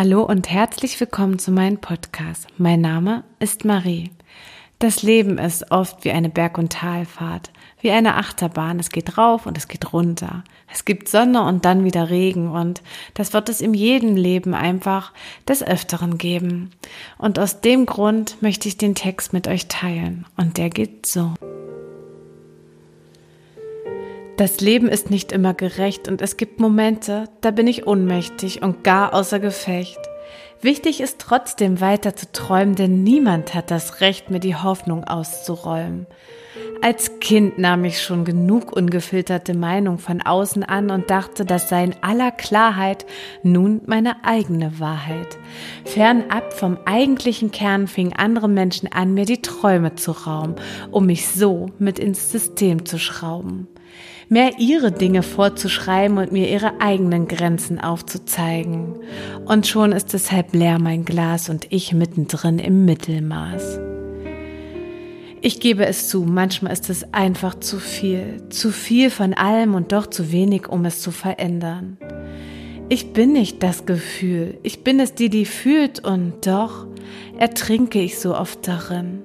Hallo und herzlich willkommen zu meinem Podcast. Mein Name ist Marie. Das Leben ist oft wie eine Berg- und Talfahrt, wie eine Achterbahn. Es geht rauf und es geht runter. Es gibt Sonne und dann wieder Regen und das wird es in jedem Leben einfach des Öfteren geben. Und aus dem Grund möchte ich den Text mit euch teilen und der geht so. Das Leben ist nicht immer gerecht und es gibt Momente, da bin ich ohnmächtig und gar außer Gefecht. Wichtig ist trotzdem weiter zu träumen, denn niemand hat das Recht, mir die Hoffnung auszuräumen. Als Kind nahm ich schon genug ungefilterte Meinung von außen an und dachte, das sei in aller Klarheit nun meine eigene Wahrheit. Fernab vom eigentlichen Kern fingen andere Menschen an, mir die Träume zu rauben, um mich so mit ins System zu schrauben mehr ihre Dinge vorzuschreiben und mir ihre eigenen Grenzen aufzuzeigen. Und schon ist es halb leer mein Glas und ich mittendrin im Mittelmaß. Ich gebe es zu, manchmal ist es einfach zu viel, zu viel von allem und doch zu wenig, um es zu verändern. Ich bin nicht das Gefühl, ich bin es die, die fühlt und doch ertrinke ich so oft darin.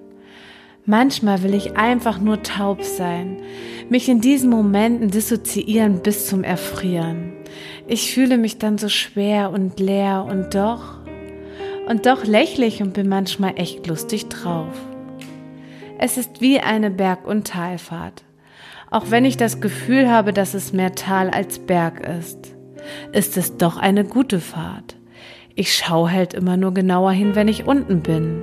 Manchmal will ich einfach nur taub sein, mich in diesen Momenten dissoziieren bis zum Erfrieren. Ich fühle mich dann so schwer und leer und doch, und doch lächle ich und bin manchmal echt lustig drauf. Es ist wie eine Berg- und Talfahrt. Auch wenn ich das Gefühl habe, dass es mehr Tal als Berg ist, ist es doch eine gute Fahrt. Ich schaue halt immer nur genauer hin, wenn ich unten bin.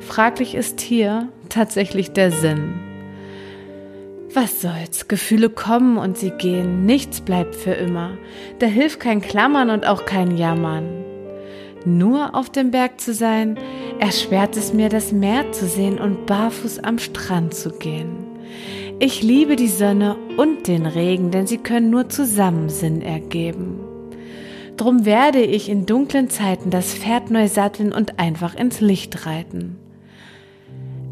Fraglich ist hier, tatsächlich der Sinn. Was soll's, Gefühle kommen und sie gehen, nichts bleibt für immer. Da hilft kein Klammern und auch kein Jammern. Nur auf dem Berg zu sein, erschwert es mir, das Meer zu sehen und barfuß am Strand zu gehen. Ich liebe die Sonne und den Regen, denn sie können nur zusammen Sinn ergeben. Drum werde ich in dunklen Zeiten das Pferd neu satteln und einfach ins Licht reiten.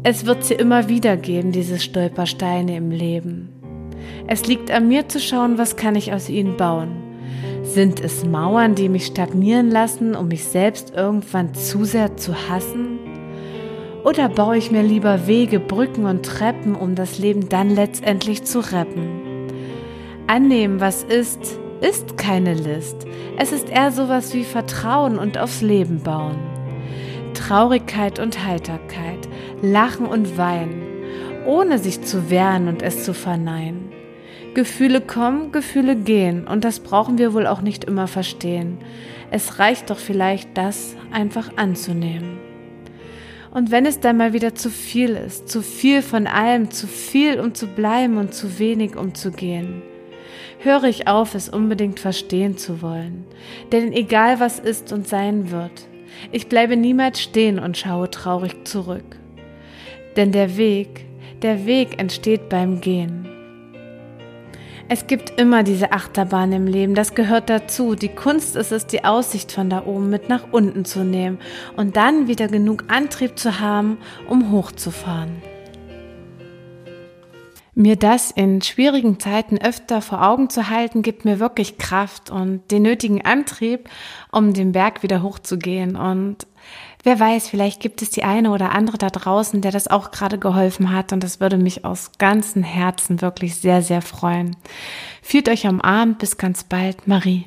Es wird sie immer wieder geben, diese Stolpersteine im Leben. Es liegt an mir zu schauen, was kann ich aus ihnen bauen. Sind es Mauern, die mich stagnieren lassen, um mich selbst irgendwann zu sehr zu hassen? Oder baue ich mir lieber Wege, Brücken und Treppen, um das Leben dann letztendlich zu retten? Annehmen, was ist, ist keine List. Es ist eher sowas wie Vertrauen und aufs Leben bauen. Traurigkeit und Heiterkeit, Lachen und Weinen, ohne sich zu wehren und es zu verneinen. Gefühle kommen, Gefühle gehen und das brauchen wir wohl auch nicht immer verstehen. Es reicht doch vielleicht, das einfach anzunehmen. Und wenn es dann mal wieder zu viel ist, zu viel von allem, zu viel, um zu bleiben und zu wenig, um zu gehen, höre ich auf, es unbedingt verstehen zu wollen. Denn egal was ist und sein wird, ich bleibe niemals stehen und schaue traurig zurück. Denn der Weg, der Weg entsteht beim Gehen. Es gibt immer diese Achterbahn im Leben, das gehört dazu. Die Kunst ist es, die Aussicht von da oben mit nach unten zu nehmen und dann wieder genug Antrieb zu haben, um hochzufahren. Mir das in schwierigen Zeiten öfter vor Augen zu halten, gibt mir wirklich Kraft und den nötigen Antrieb, um den Berg wieder hochzugehen. Und wer weiß, vielleicht gibt es die eine oder andere da draußen, der das auch gerade geholfen hat. Und das würde mich aus ganzem Herzen wirklich sehr, sehr freuen. Fühlt euch am Abend. Bis ganz bald. Marie.